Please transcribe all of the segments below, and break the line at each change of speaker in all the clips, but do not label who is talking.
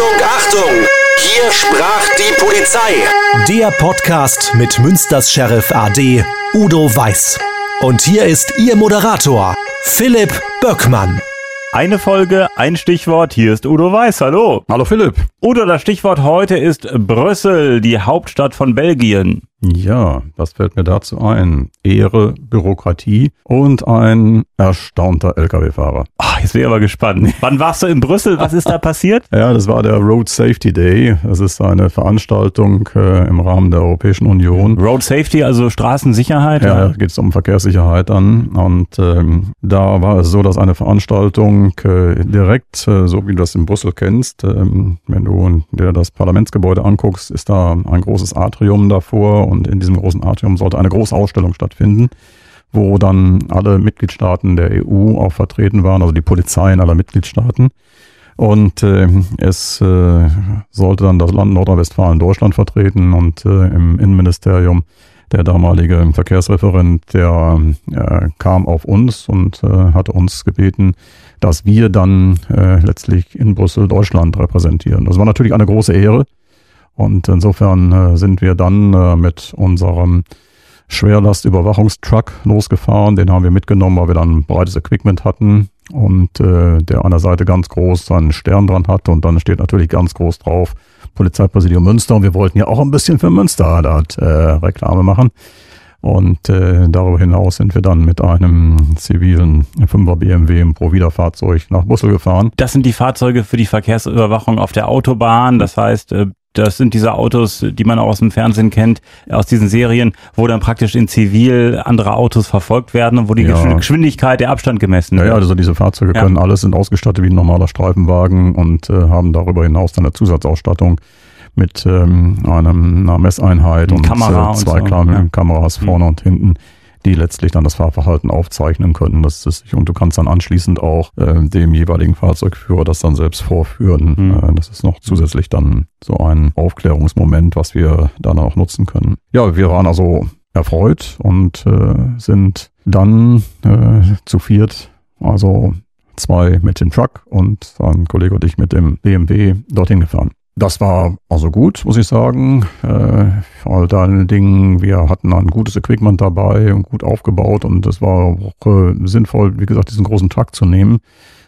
Achtung, Achtung! Hier sprach die Polizei.
Der Podcast mit Münsters Sheriff AD Udo Weiß. Und hier ist Ihr Moderator, Philipp Böckmann.
Eine Folge, ein Stichwort. Hier ist Udo Weiß. Hallo.
Hallo Philipp.
Udo, das Stichwort heute ist Brüssel, die Hauptstadt von Belgien.
Ja, was fällt mir dazu ein? Ehre, Bürokratie und ein erstaunter Lkw-Fahrer.
Ach, jetzt bin ich aber gespannt. Wann warst du in Brüssel? Was ist da passiert?
Ja, das war der Road Safety Day. Das ist eine Veranstaltung äh, im Rahmen der Europäischen Union.
Road Safety, also Straßensicherheit?
Ja, da geht es um Verkehrssicherheit an. Und ähm, da war es so, dass eine Veranstaltung äh, direkt, äh, so wie du das in Brüssel kennst, ähm, wenn du dir das Parlamentsgebäude anguckst, ist da ein großes Atrium davor und in diesem großen Atrium sollte eine große Ausstellung stattfinden, wo dann alle Mitgliedstaaten der EU auch vertreten waren, also die Polizeien aller Mitgliedstaaten. Und äh, es äh, sollte dann das Land Nordrhein-Westfalen Deutschland vertreten und äh, im Innenministerium der damalige Verkehrsreferent, der äh, kam auf uns und äh, hatte uns gebeten, dass wir dann äh, letztlich in Brüssel Deutschland repräsentieren. Das war natürlich eine große Ehre. Und insofern äh, sind wir dann äh, mit unserem Schwerlastüberwachungstruck losgefahren. Den haben wir mitgenommen, weil wir dann breites Equipment hatten und äh, der an der Seite ganz groß einen Stern dran hat und dann steht natürlich ganz groß drauf Polizeipräsidium Münster und wir wollten ja auch ein bisschen für Münster da Reklame machen. Und darüber hinaus sind wir dann mit einem zivilen 5er BMW im Provida-Fahrzeug nach Brüssel gefahren.
Das sind die Fahrzeuge für die Verkehrsüberwachung auf der Autobahn. Das heißt, das sind diese Autos, die man auch aus dem Fernsehen kennt, aus diesen Serien, wo dann praktisch in Zivil andere Autos verfolgt werden und wo die
Ja.
Geschwindigkeit, der Abstand gemessen
Ja,
wird.
ja, also diese Fahrzeuge
Ja.
können alles, sind ausgestattet wie ein normaler Streifenwagen und äh, haben darüber hinaus dann eine Zusatzausstattung mit ähm, einem, einer Messeinheit und
Kamera
äh,
und
zwei
so,
kleinen
ja.
Kameras vorne und hinten, die letztlich dann das Fahrverhalten aufzeichnen können. Das ist, und du kannst dann anschließend auch äh, dem jeweiligen Fahrzeugführer das dann selbst vorführen.
Mhm.
Äh, das ist noch zusätzlich dann so ein Aufklärungsmoment, was wir dann auch nutzen können. Ja, wir waren also erfreut und äh, sind dann äh, zu viert, also zwei mit dem Truck und ein Kollege und ich mit dem BMW dorthin gefahren. Das war also gut, muss ich sagen. Äh, vor allen Dingen, wir hatten ein gutes Equipment dabei und gut aufgebaut und es war auch äh, sinnvoll, wie gesagt, diesen großen Truck zu nehmen.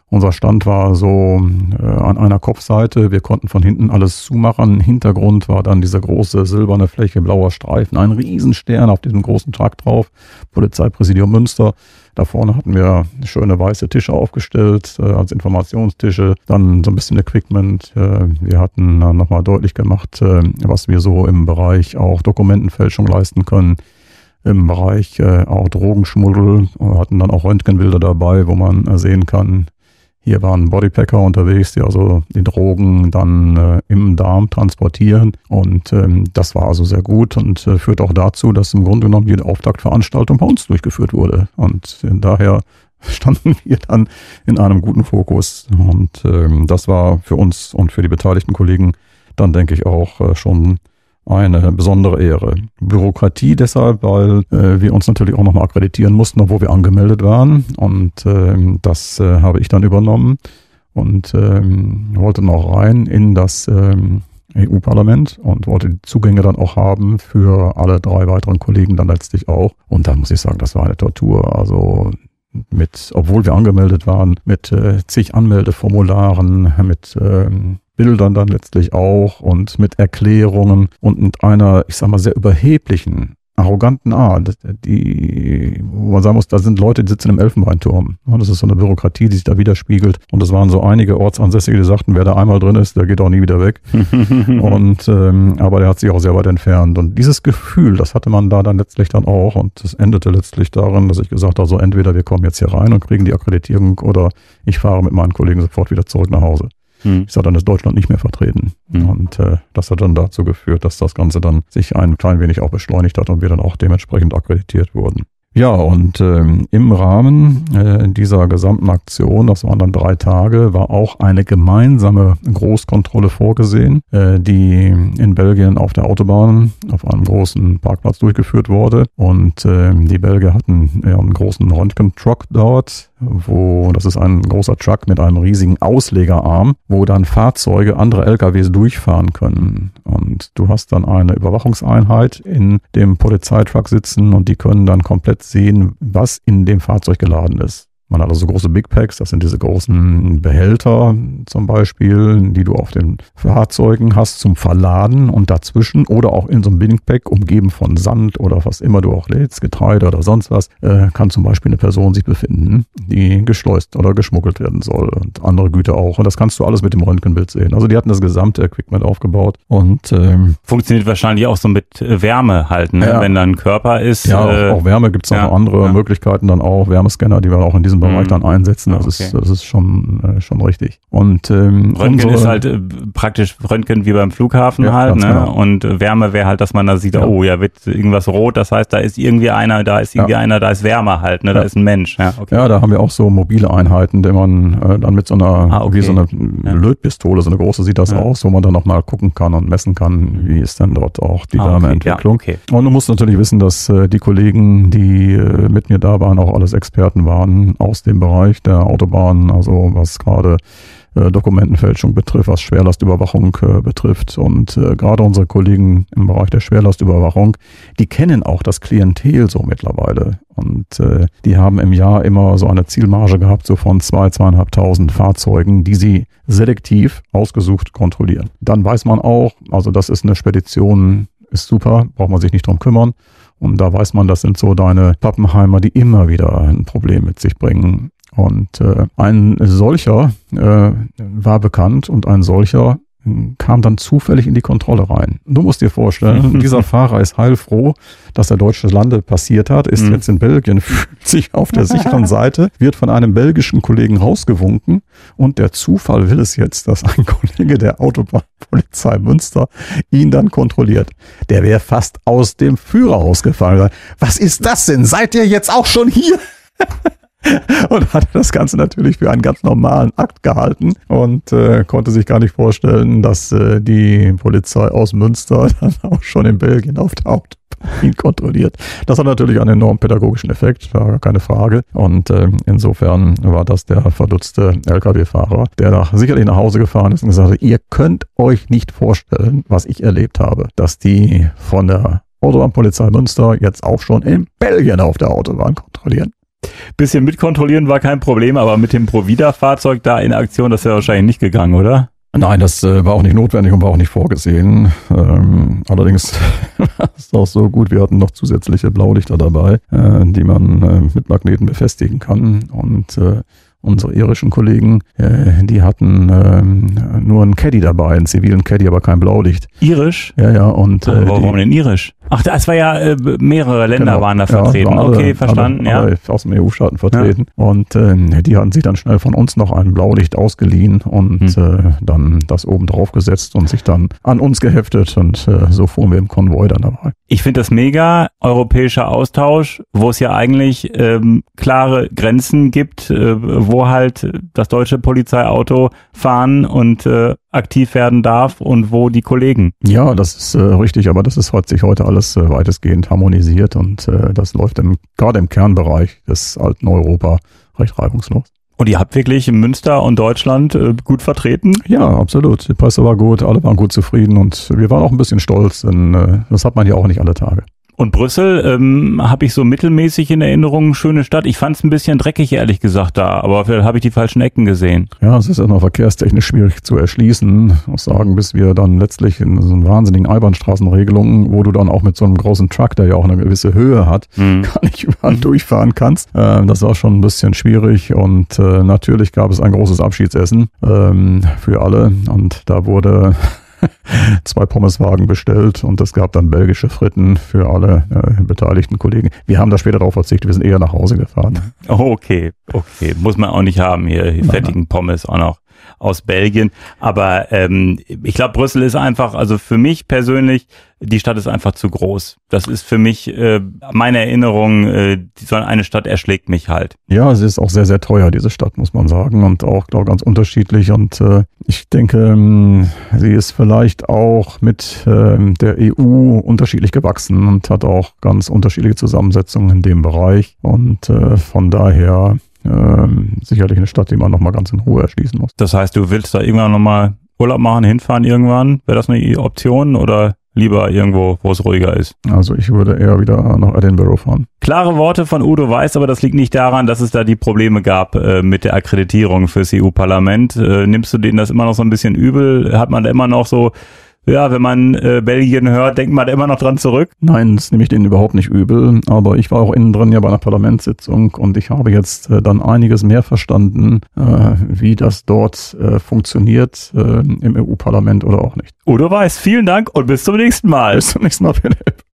Unser Stand war so äh, an einer Kopfseite. Wir konnten von hinten alles zumachen. Hintergrund war dann diese große silberne Fläche, blauer Streifen, ein Riesenstern auf diesem großen Truck drauf. Polizeipräsidium Münster. Da vorne hatten wir schöne weiße Tische aufgestellt äh, als Informationstische, dann so ein bisschen Equipment. Äh, wir hatten dann nochmal deutlich gemacht, äh, was wir so im Bereich auch Dokumentenfälschung leisten können. Im Bereich äh, auch Drogenschmuggel. Wir hatten dann auch Röntgenbilder dabei, wo man äh, sehen kann, hier waren Bodypacker unterwegs, die also die Drogen dann äh, im Darm transportieren. Und ähm, das war also sehr gut und äh, führt auch dazu, dass im Grunde genommen jede Auftaktveranstaltung bei uns durchgeführt wurde. Und äh, daher standen wir dann in einem guten Fokus. Und ähm, das war für uns und für die beteiligten Kollegen dann, denke ich, auch äh, schon eine besondere Ehre. Bürokratie deshalb, weil äh, wir uns natürlich auch nochmal akkreditieren mussten, obwohl wir angemeldet waren. Und ähm, das äh, habe ich dann übernommen und ähm, wollte noch rein in das ähm, EU-Parlament und wollte die Zugänge dann auch haben für alle drei weiteren Kollegen dann letztlich auch. Und da muss ich sagen, das war eine Tortur. Also mit, obwohl wir angemeldet waren, mit äh, zig Anmeldeformularen, mit ähm, Bildern dann letztlich auch und mit Erklärungen und mit einer, ich sag mal, sehr überheblichen, arroganten Art, die, wo man sagen muss, da sind Leute, die sitzen im Elfenbeinturm. Das ist so eine Bürokratie, die sich da widerspiegelt. Und es waren so einige Ortsansässige, die sagten, wer da einmal drin ist, der geht auch nie wieder weg. und ähm, aber der hat sich auch sehr weit entfernt. Und dieses Gefühl, das hatte man da dann letztlich dann auch. Und das endete letztlich darin, dass ich gesagt habe, so entweder wir kommen jetzt hier rein und kriegen die Akkreditierung oder ich fahre mit meinen Kollegen sofort wieder zurück nach Hause.
Hm.
Ich sage, dann ist Deutschland nicht mehr vertreten.
Mhm.
Und äh, das hat dann dazu geführt, dass das Ganze dann sich ein klein wenig auch beschleunigt hat und wir dann auch dementsprechend akkreditiert wurden. Ja, und ähm, im Rahmen äh, dieser gesamten Aktion, das waren dann drei Tage, war auch eine gemeinsame Großkontrolle vorgesehen, äh, die in Belgien auf der Autobahn auf einem großen Parkplatz durchgeführt wurde. Und äh, die Belgier hatten ja, einen großen Röntgentruck dort wo, das ist ein großer Truck mit einem riesigen Auslegerarm, wo dann Fahrzeuge, andere LKWs durchfahren können. Und du hast dann eine Überwachungseinheit in dem Polizeitruck sitzen und die können dann komplett sehen, was in dem Fahrzeug geladen ist. Man hat also große Big Packs, das sind diese großen Behälter zum Beispiel, die du auf den Fahrzeugen hast zum Verladen und dazwischen oder auch in so einem Big Pack, umgeben von Sand oder was immer du auch lädst, Getreide oder sonst was, äh, kann zum Beispiel eine Person sich befinden, die geschleust oder geschmuggelt werden soll und andere Güter auch. Und das kannst du alles mit dem Röntgenbild sehen. Also die hatten das gesamte Equipment aufgebaut und ähm,
funktioniert wahrscheinlich auch so mit Wärme halt, ne?
Ja.
wenn da ein Körper ist.
ja,
äh,
auch, auch Wärme gibt es
ja,
noch andere
ja.
Möglichkeiten dann auch, Wärmescanner, die wir auch in diesem Bereich
Mhm.
dann einsetzen. Das,
Ah,
ist,
okay.
das ist schon, äh, schon richtig. Und ähm,
Röntgen
unsere-
ist halt äh, praktisch Röntgen wie beim Flughafen
Ja,
halt, ne?
genau.
Und äh, Wärme wäre halt, dass man da sieht,
Ja.
oh, ja, wird irgendwas rot, das heißt, da ist irgendwie einer, da ist irgendwie
Ja.
einer, da ist Wärme halt, ne? Da ist ein Mensch. Ja, okay.
Ja, da haben wir auch so mobile Einheiten, die man äh, dann mit so einer,
Ah, okay.
wie so eine. Lötpistole, so eine große sieht das aus, wo man dann nochmal gucken kann und messen kann, wie ist denn dort auch die
Ah.
Wärmeentwicklung.
Okay.
Und du musst natürlich wissen, dass äh, die Kollegen, die äh, mit mir da waren, auch alles Experten waren aus dem Bereich der Autobahn, also was gerade äh, Dokumentenfälschung betrifft, was Schwerlastüberwachung äh, betrifft. Und äh, gerade unsere Kollegen im Bereich der Schwerlastüberwachung, die kennen auch das Klientel so mittlerweile. Und äh, die haben im Jahr immer so eine Zielmarge gehabt, so von zwei, zweieinhalbtausend Fahrzeugen, die sie selektiv ausgesucht kontrollieren. Dann weiß man auch, also das ist eine Spedition, ist super, braucht man sich nicht drum kümmern. Und da weiß man, das sind so deine Pappenheimer, die immer wieder ein Problem mit sich bringen. Und äh, ein solcher äh, war bekannt und ein solcher kam dann zufällig in die Kontrolle rein. Du musst dir vorstellen, dieser Fahrer ist heilfroh, dass er deutsche Lande passiert hat, ist
Mhm.
jetzt in Belgien, fühlt sich auf der sicheren Seite, wird von einem belgischen Kollegen rausgewunken und der Zufall will es jetzt, dass ein Kollege der Autobahnpolizei Münster ihn dann kontrolliert. Der wäre fast aus dem Führerhaus gefallen. Was ist das denn? Seid ihr jetzt auch schon hier? und hat das Ganze natürlich für einen ganz normalen Akt gehalten und äh, konnte sich gar nicht vorstellen, dass äh, die Polizei aus Münster dann auch schon in Belgien auftaucht ihn kontrolliert. Das hat natürlich einen enormen pädagogischen Effekt, gar keine Frage. Und äh, insofern war das der verdutzte Lkw-Fahrer, der da sicherlich nach Hause gefahren ist und gesagt hat, ihr könnt euch nicht vorstellen, was ich erlebt habe, dass die von der Autobahnpolizei Münster jetzt auch schon in Belgien auf der Autobahn kontrollieren.
Bisschen mitkontrollieren war kein Problem, aber mit dem Provida-Fahrzeug da in Aktion, das wäre wahrscheinlich nicht gegangen, oder?
Nein, das äh, war auch nicht notwendig und war auch nicht vorgesehen. Ähm, allerdings war es auch so gut, wir hatten noch zusätzliche Blaulichter dabei, äh, die man äh, mit Magneten befestigen kann. Und äh, unsere irischen Kollegen, äh, die hatten ähm, nur einen Caddy dabei, einen zivilen Caddy, aber kein Blaulicht.
Irisch?
Ja, ja, und äh,
Warum
die,
denn irisch? Ach, das war ja äh, mehrere Länder
Genau.
waren da
Ja,
vertreten.
alle-
okay, verstanden,
alle,
ja.
alle aus dem EU-Staaten vertreten. Und äh, die hatten sich dann schnell von uns noch ein Blaulicht ausgeliehen und
Hm.
äh, dann das oben drauf gesetzt und sich dann an uns geheftet. Und äh, so fuhren wir im Konvoi dann dabei.
Ich finde das mega, europäischer Austausch, wo es ja eigentlich ähm, klare Grenzen gibt, äh, wo halt das deutsche Polizeiauto fahren und äh, aktiv werden darf und wo die Kollegen.
Ja, das ist äh, richtig, aber das ist hat sich heute alles äh, weitestgehend harmonisiert und äh, das läuft im, gerade im Kernbereich des alten Europa recht reibungslos.
Und ihr habt wirklich Münster und Deutschland äh, gut vertreten?
Ja, absolut. Die Presse war gut, alle waren gut zufrieden und wir waren auch ein bisschen stolz, denn äh, das hat man ja auch nicht alle Tage.
Und Brüssel ähm, habe ich so mittelmäßig in Erinnerung, schöne Stadt. Ich fand es ein bisschen dreckig, ehrlich gesagt, da, aber vielleicht habe ich die falschen Ecken gesehen.
Ja, es ist ja noch verkehrstechnisch schwierig zu erschließen. Ich muss sagen, bis wir dann letztlich in so einen wahnsinnigen Einbahnstraßenregelungen, wo du dann auch mit so einem großen Truck, der ja auch eine gewisse Höhe hat,
Hm.
gar nicht überall durchfahren kannst. Ähm, das war schon ein bisschen schwierig und äh, natürlich gab es ein großes Abschiedsessen ähm, für alle und da wurde zwei Pommeswagen bestellt und es gab dann belgische Fritten für alle äh, beteiligten Kollegen. Wir haben da später darauf verzichtet, wir sind eher nach Hause gefahren.
Okay, okay. Muss man auch nicht haben hier, die fettigen Pommes auch noch aus Belgien. Aber ähm, ich glaube, Brüssel ist einfach, also für mich persönlich, die Stadt ist einfach zu groß. Das ist für mich äh, meine Erinnerung, äh, so eine Stadt erschlägt mich halt.
Ja, sie ist auch sehr, sehr teuer, diese Stadt, muss man sagen, und auch, glaube ganz unterschiedlich. Und äh, ich denke, ähm, sie ist vielleicht auch mit ähm, der EU unterschiedlich gewachsen und hat auch ganz unterschiedliche Zusammensetzungen in dem Bereich. Und äh, von daher ähm, sicherlich eine Stadt, die man nochmal ganz in Ruhe erschließen muss.
Das heißt, du willst da irgendwann nochmal Urlaub machen, hinfahren irgendwann? Wäre das eine Option oder lieber irgendwo, wo es ruhiger ist?
Also ich würde eher wieder nach Edinburgh fahren.
Klare Worte von Udo Weiß, aber das liegt nicht daran, dass es da die Probleme gab äh, mit der Akkreditierung fürs EU-Parlament. Äh, nimmst du denen das immer noch so ein bisschen übel? Hat man da immer noch so ja, wenn man äh, Belgien hört, denkt man immer noch dran zurück.
Nein, das nehme ich denen überhaupt nicht übel. Aber ich war auch innen drin ja bei einer Parlamentssitzung und ich habe jetzt äh, dann einiges mehr verstanden, äh, wie das dort äh, funktioniert äh, im EU-Parlament oder auch nicht.
Udo Weiß, vielen Dank und bis zum nächsten Mal.
Bis zum nächsten Mal, Philipp.